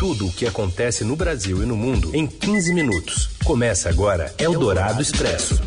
Tudo o que acontece no Brasil e no mundo em 15 minutos. Começa agora Eldorado Expresso.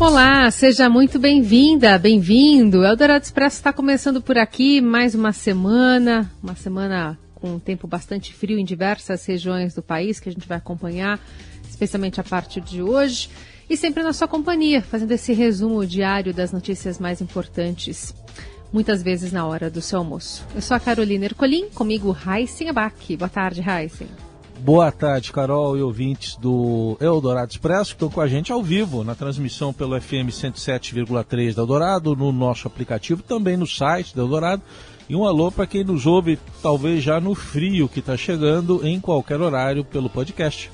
Olá, seja muito bem-vinda, bem-vindo. Eldorado Expresso está começando por aqui mais uma semana, uma semana com um tempo bastante frio em diversas regiões do país que a gente vai acompanhar, especialmente a partir de hoje. E sempre na sua companhia, fazendo esse resumo diário das notícias mais importantes, muitas vezes na hora do seu almoço. Eu sou a Carolina Ercolim, comigo Raíssen Abac. Boa tarde, Raíssen. Boa tarde, Carol e ouvintes do Eldorado Expresso, que estão com a gente ao vivo na transmissão pelo FM 107,3 da Eldorado, no nosso aplicativo, também no site da Eldorado. E um alô para quem nos ouve, talvez já no frio que está chegando, em qualquer horário, pelo podcast.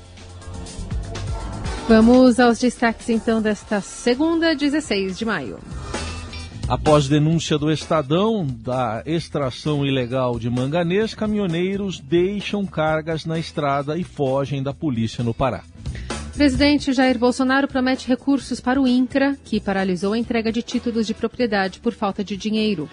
Vamos aos destaques então desta segunda, 16 de maio. Após denúncia do Estadão da extração ilegal de manganês, caminhoneiros deixam cargas na estrada e fogem da polícia no Pará. Presidente Jair Bolsonaro promete recursos para o INCRA, que paralisou a entrega de títulos de propriedade por falta de dinheiro.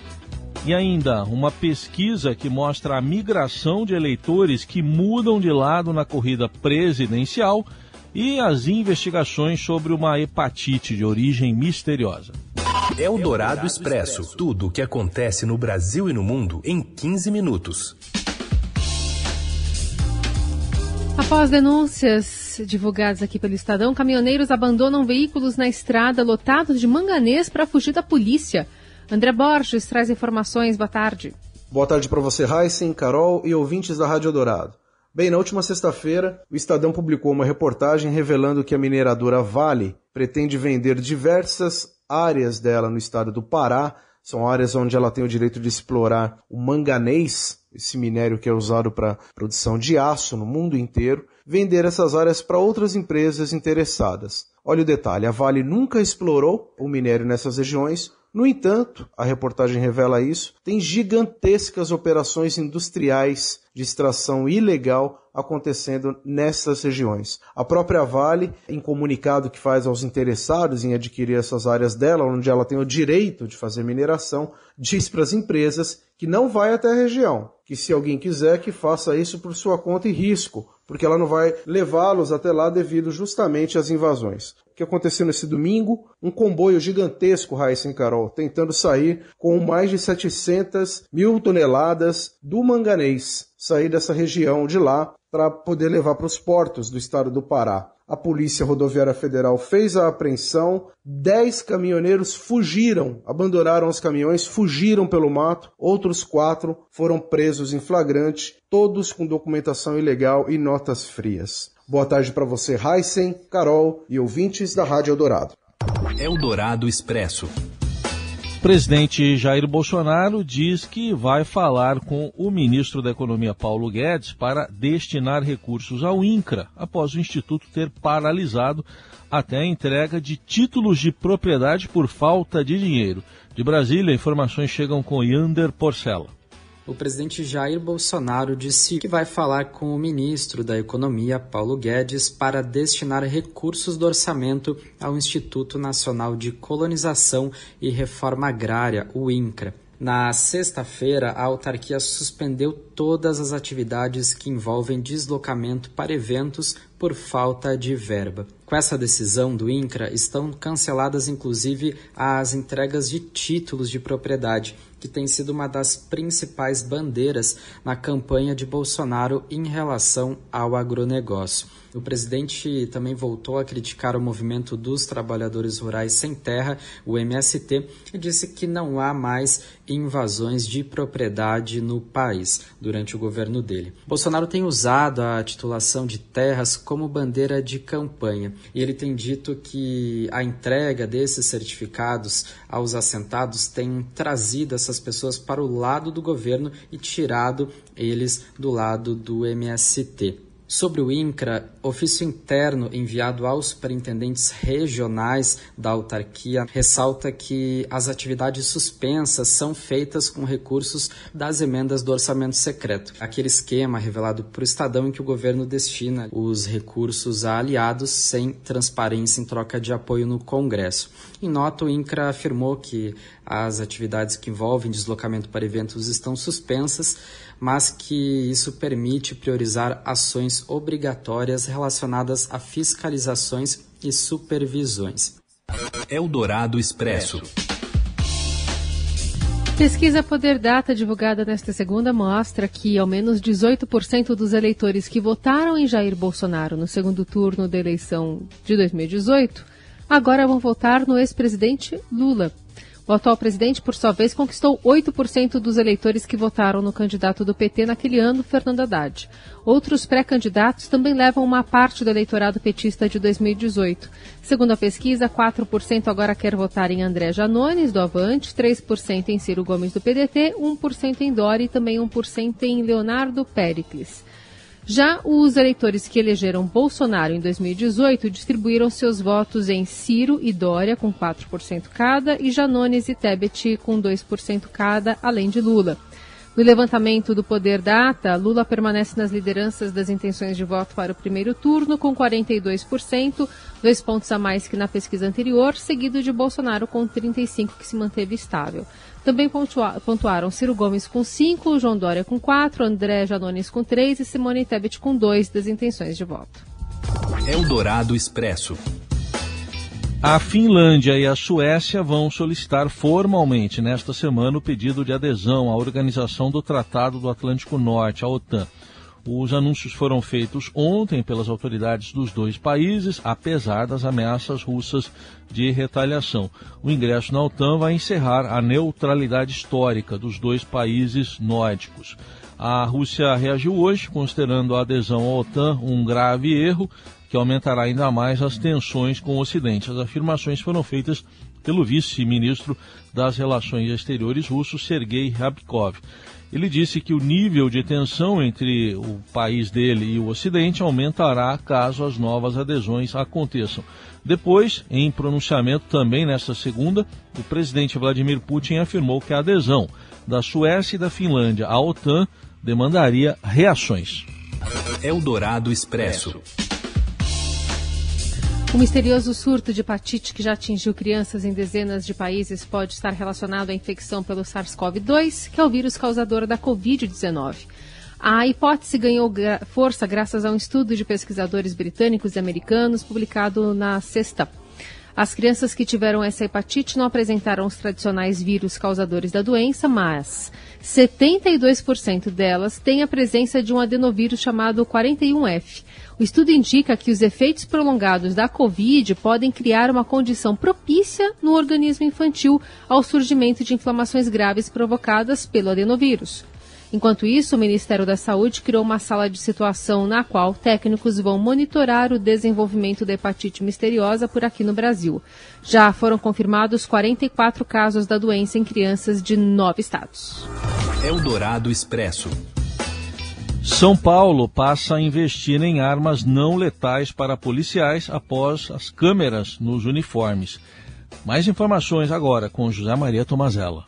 E ainda, uma pesquisa que mostra a migração de eleitores que mudam de lado na corrida presidencial e as investigações sobre uma hepatite de origem misteriosa. É o Dourado Expresso. Tudo o que acontece no Brasil e no mundo em 15 minutos. Após denúncias divulgadas aqui pelo Estadão, caminhoneiros abandonam veículos na estrada lotados de manganês para fugir da polícia. André Borges traz informações. Boa tarde. Boa tarde para você, Heisen, Carol e ouvintes da Rádio Dourado. Bem, na última sexta-feira, o Estadão publicou uma reportagem revelando que a mineradora Vale pretende vender diversas áreas dela no estado do Pará. São áreas onde ela tem o direito de explorar o manganês, esse minério que é usado para produção de aço no mundo inteiro, vender essas áreas para outras empresas interessadas. Olha o detalhe: a Vale nunca explorou o minério nessas regiões, no entanto, a reportagem revela isso, tem gigantescas operações industriais de extração ilegal acontecendo nessas regiões. A própria Vale, em comunicado que faz aos interessados em adquirir essas áreas dela, onde ela tem o direito de fazer mineração, diz para as empresas que não vai até a região, que se alguém quiser que faça isso por sua conta e risco, porque ela não vai levá-los até lá devido justamente às invasões. O que aconteceu nesse domingo? Um comboio gigantesco, Raíssa e Carol, tentando sair com mais de 700 mil toneladas do manganês, sair dessa região de lá para poder levar para os portos do estado do Pará. A Polícia Rodoviária Federal fez a apreensão, dez caminhoneiros fugiram, abandonaram os caminhões, fugiram pelo mato, outros quatro foram presos em flagrante, todos com documentação ilegal e notas frias. Boa tarde para você, Heisen, Carol e ouvintes da Rádio Eldorado. Eldorado Expresso presidente Jair Bolsonaro diz que vai falar com o ministro da Economia Paulo Guedes para destinar recursos ao INCRA, após o Instituto ter paralisado até a entrega de títulos de propriedade por falta de dinheiro. De Brasília, informações chegam com Yander Porcela o presidente Jair Bolsonaro disse que vai falar com o ministro da Economia, Paulo Guedes, para destinar recursos do orçamento ao Instituto Nacional de Colonização e Reforma Agrária, o INCRA. Na sexta-feira, a autarquia suspendeu todas as atividades que envolvem deslocamento para eventos por falta de verba. Com essa decisão do INCRA, estão canceladas inclusive as entregas de títulos de propriedade que tem sido uma das principais bandeiras na campanha de Bolsonaro em relação ao agronegócio. O presidente também voltou a criticar o movimento dos trabalhadores rurais sem terra, o MST, e disse que não há mais invasões de propriedade no país durante o governo dele. Bolsonaro tem usado a titulação de terras como bandeira de campanha e ele tem dito que a entrega desses certificados aos assentados tem trazido essas pessoas para o lado do governo e tirado eles do lado do MST. Sobre o INCRA, ofício interno enviado aos superintendentes regionais da autarquia ressalta que as atividades suspensas são feitas com recursos das emendas do orçamento secreto, aquele esquema revelado por Estadão em que o governo destina os recursos a aliados sem transparência em troca de apoio no Congresso. Em nota, o INCRA afirmou que as atividades que envolvem deslocamento para eventos estão suspensas, mas que isso permite priorizar ações obrigatórias relacionadas a fiscalizações e supervisões. Eldorado Expresso. Pesquisa Poder Data, divulgada nesta segunda, mostra que ao menos 18% dos eleitores que votaram em Jair Bolsonaro no segundo turno da eleição de 2018 agora vão votar no ex-presidente Lula. O atual presidente, por sua vez, conquistou 8% dos eleitores que votaram no candidato do PT naquele ano, Fernando Haddad. Outros pré-candidatos também levam uma parte do eleitorado petista de 2018. Segundo a pesquisa, 4% agora quer votar em André Janones, do Avante, 3% em Ciro Gomes, do PDT, 1% em Dori e também 1% em Leonardo Pericles. Já os eleitores que elegeram Bolsonaro em 2018 distribuíram seus votos em Ciro e Dória, com 4% cada, e Janones e Tebet, com 2% cada, além de Lula. No levantamento do Poder Data, Lula permanece nas lideranças das intenções de voto para o primeiro turno, com 42%, dois pontos a mais que na pesquisa anterior, seguido de Bolsonaro com 35%, que se manteve estável. Também pontuaram Ciro Gomes com 5, João Dória com 4, André Janones com 3 e Simone Tebet com 2 das intenções de voto. Eldorado Expresso. A Finlândia e a Suécia vão solicitar formalmente nesta semana o pedido de adesão à Organização do Tratado do Atlântico Norte, a OTAN. Os anúncios foram feitos ontem pelas autoridades dos dois países, apesar das ameaças russas de retaliação. O ingresso na OTAN vai encerrar a neutralidade histórica dos dois países nórdicos. A Rússia reagiu hoje, considerando a adesão à OTAN um grave erro que aumentará ainda mais as tensões com o Ocidente. As afirmações foram feitas pelo vice-ministro das Relações Exteriores russo, Sergei Rabkov. Ele disse que o nível de tensão entre o país dele e o Ocidente aumentará caso as novas adesões aconteçam. Depois, em pronunciamento também nesta segunda, o presidente Vladimir Putin afirmou que a adesão da Suécia e da Finlândia à OTAN demandaria reações. Eldorado Expresso. O misterioso surto de hepatite que já atingiu crianças em dezenas de países pode estar relacionado à infecção pelo SARS-CoV-2, que é o vírus causador da Covid-19. A hipótese ganhou força graças a um estudo de pesquisadores britânicos e americanos publicado na sexta. As crianças que tiveram essa hepatite não apresentaram os tradicionais vírus causadores da doença, mas 72% delas têm a presença de um adenovírus chamado 41F o estudo indica que os efeitos prolongados da Covid podem criar uma condição propícia no organismo infantil ao surgimento de inflamações graves provocadas pelo adenovírus. Enquanto isso, o Ministério da Saúde criou uma sala de situação na qual técnicos vão monitorar o desenvolvimento da hepatite misteriosa por aqui no Brasil. Já foram confirmados 44 casos da doença em crianças de nove estados. Eldorado Expresso. São Paulo passa a investir em armas não letais para policiais após as câmeras nos uniformes. Mais informações agora com José Maria Tomazella.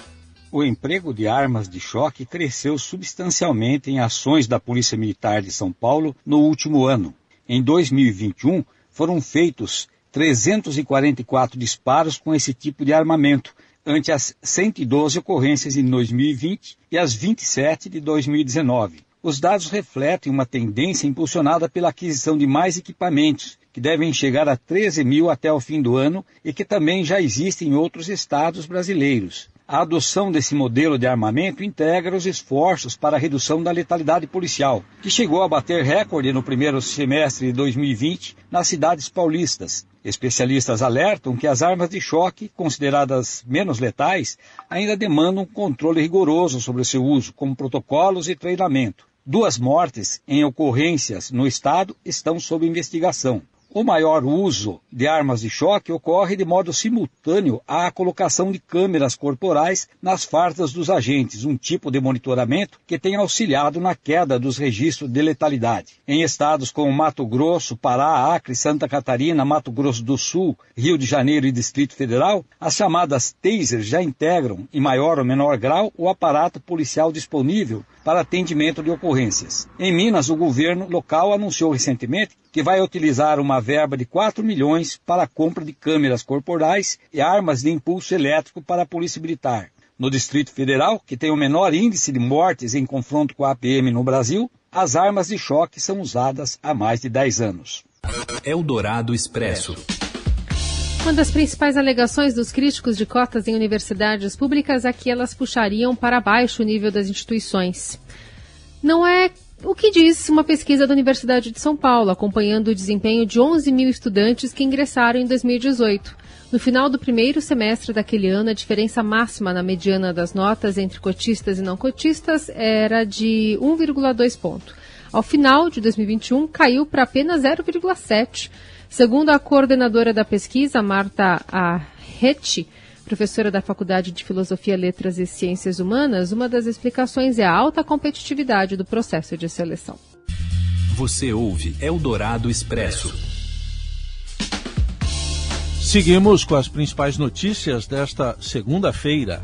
O emprego de armas de choque cresceu substancialmente em ações da Polícia Militar de São Paulo no último ano. Em 2021, foram feitos 344 disparos com esse tipo de armamento, ante as 112 ocorrências em 2020 e as 27 de 2019. Os dados refletem uma tendência impulsionada pela aquisição de mais equipamentos, que devem chegar a 13 mil até o fim do ano e que também já existem em outros estados brasileiros. A adoção desse modelo de armamento integra os esforços para a redução da letalidade policial, que chegou a bater recorde no primeiro semestre de 2020 nas cidades paulistas. Especialistas alertam que as armas de choque, consideradas menos letais, ainda demandam um controle rigoroso sobre o seu uso, como protocolos e treinamento. Duas mortes em ocorrências no estado estão sob investigação. O maior uso de armas de choque ocorre de modo simultâneo à colocação de câmeras corporais nas fardas dos agentes, um tipo de monitoramento que tem auxiliado na queda dos registros de letalidade. Em estados como Mato Grosso, Pará, Acre, Santa Catarina, Mato Grosso do Sul, Rio de Janeiro e Distrito Federal, as chamadas tasers já integram, em maior ou menor grau, o aparato policial disponível para atendimento de ocorrências. Em Minas, o governo local anunciou recentemente que vai utilizar uma verba de 4 milhões para a compra de câmeras corporais e armas de impulso elétrico para a Polícia Militar. No Distrito Federal, que tem o menor índice de mortes em confronto com a APM no Brasil, as armas de choque são usadas há mais de 10 anos. Eldorado Expresso. Uma das principais alegações dos críticos de cotas em universidades públicas é que elas puxariam para baixo o nível das instituições. Não é o que diz uma pesquisa da Universidade de São Paulo, acompanhando o desempenho de 11 mil estudantes que ingressaram em 2018. No final do primeiro semestre daquele ano, a diferença máxima na mediana das notas entre cotistas e não cotistas era de 1,2 ponto. Ao final de 2021, caiu para apenas 0,7. Segundo a coordenadora da pesquisa, Marta Arretti, professora da Faculdade de Filosofia, Letras e Ciências Humanas, uma das explicações é a alta competitividade do processo de seleção. Você ouve Eldorado Expresso. Seguimos com as principais notícias desta segunda-feira.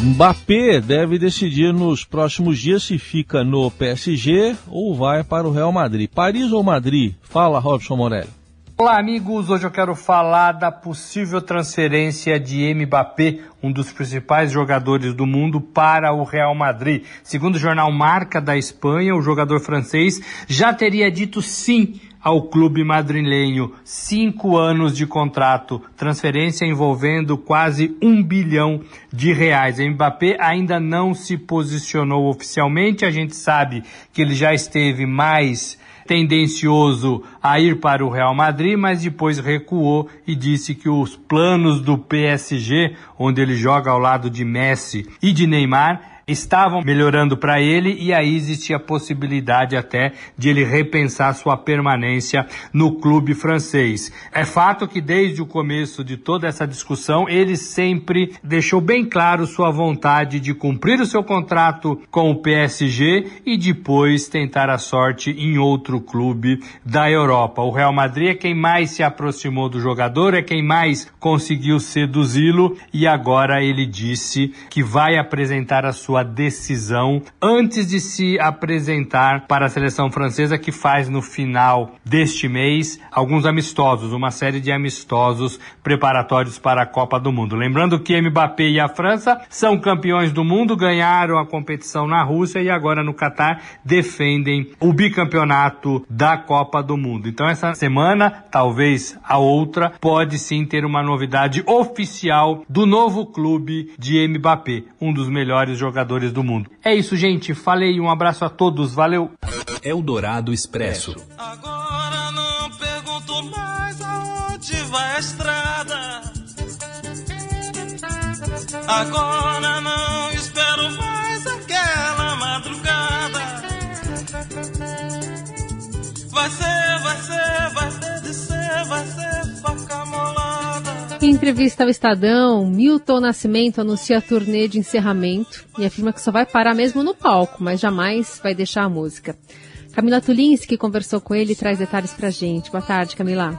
Mbappé deve decidir nos próximos dias se fica no PSG ou vai para o Real Madrid. Paris ou Madrid? Fala, Robson Morelli. Olá, amigos. Hoje eu quero falar da possível transferência de Mbappé, um dos principais jogadores do mundo, para o Real Madrid. Segundo o jornal Marca da Espanha, o jogador francês já teria dito sim ao clube madrilenho. Cinco anos de contrato, transferência envolvendo quase um bilhão de reais. Mbappé ainda não se posicionou oficialmente. A gente sabe que ele já esteve mais tendencioso a ir para o Real Madrid, mas depois recuou e disse que os planos do PSG, onde ele joga ao lado de Messi e de Neymar, estavam melhorando para ele e aí existia a possibilidade até de ele repensar sua permanência no clube francês. É fato que desde o começo de toda essa discussão ele sempre deixou bem claro sua vontade de cumprir o seu contrato com o PSG e depois tentar a sorte em outro clube da Europa. O Real Madrid é quem mais se aproximou do jogador, é quem mais conseguiu seduzi-lo e agora ele disse que vai apresentar a sua sua decisão antes de se apresentar para a seleção francesa que faz no final deste mês alguns amistosos, uma série de amistosos preparatórios para a Copa do Mundo. Lembrando que Mbappé e a França são campeões do mundo, ganharam a competição na Rússia e agora no Catar defendem o bicampeonato da Copa do Mundo. Então essa semana, talvez a outra, pode sim ter uma novidade oficial do novo clube de Mbappé, um dos melhores jogadores jogadores do mundo. É isso, gente. Falei, um abraço a todos. Valeu. Eldorado Expresso. Agora não pergunto mais aonde vai a estrada. Agora não espero mais aquela madrugada. Vai ser, vai ser, vai ter de ser, vai ser faca molada. Em entrevista ao Estadão, Milton Nascimento anuncia a turnê de encerramento e afirma que só vai parar mesmo no palco, mas jamais vai deixar a música. Camila Tulinski conversou com ele e traz detalhes pra gente. Boa tarde, Camila.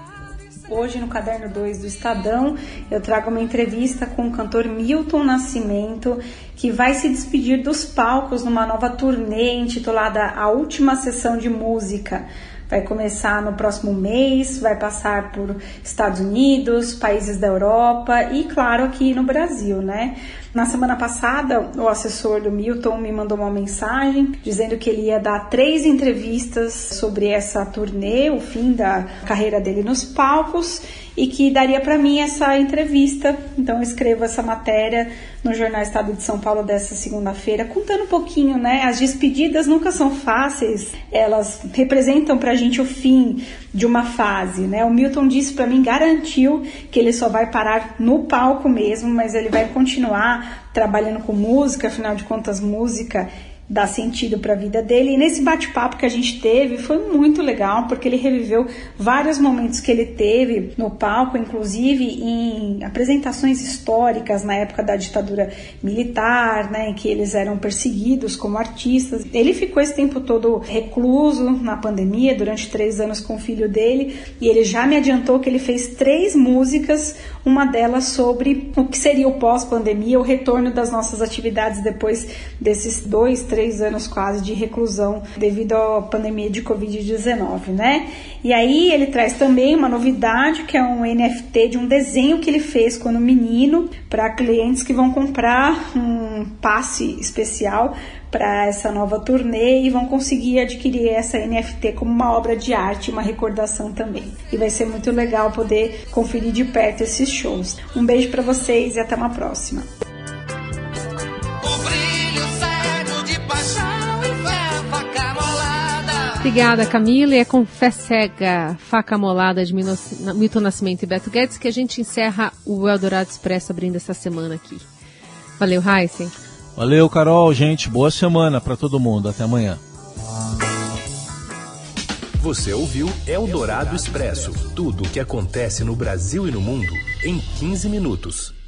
Hoje, no caderno 2 do Estadão, eu trago uma entrevista com o cantor Milton Nascimento, que vai se despedir dos palcos numa nova turnê intitulada A Última Sessão de Música vai começar no próximo mês, vai passar por Estados Unidos, países da Europa e, claro, aqui no Brasil, né? Na semana passada, o assessor do Milton me mandou uma mensagem dizendo que ele ia dar três entrevistas sobre essa turnê, o fim da carreira dele nos palcos, e que daria para mim essa entrevista. Então, eu escrevo essa matéria no Jornal Estado de São Paulo dessa segunda-feira, contando um pouquinho, né? As despedidas nunca são fáceis, elas representam para a gente o fim de uma fase, né? O Milton disse para mim, garantiu que ele só vai parar no palco mesmo, mas ele vai continuar trabalhando com música, afinal de contas, música dá sentido para a vida dele. E nesse bate-papo que a gente teve foi muito legal, porque ele reviveu vários momentos que ele teve no palco, inclusive em apresentações históricas na época da ditadura militar, né, em que eles eram perseguidos como artistas. Ele ficou esse tempo todo recluso na pandemia, durante três anos com o filho dele, e ele já me adiantou que ele fez três músicas uma delas sobre o que seria o pós-pandemia, o retorno das nossas atividades depois desses dois, três anos quase de reclusão devido à pandemia de Covid-19, né? E aí ele traz também uma novidade que é um NFT de um desenho que ele fez quando menino para clientes que vão comprar um passe especial para essa nova turnê e vão conseguir adquirir essa NFT como uma obra de arte, uma recordação também. E vai ser muito legal poder conferir de perto esses shows. Um beijo para vocês e até uma próxima. Obrigada, Camila. E é com fé cega, faca molada de Milton Nascimento e Beto Guedes que a gente encerra o Eldorado Expresso abrindo essa semana aqui. Valeu, Heisen. Valeu, Carol, gente. Boa semana para todo mundo. Até amanhã. Você ouviu Eldorado Expresso tudo o que acontece no Brasil e no mundo em 15 minutos.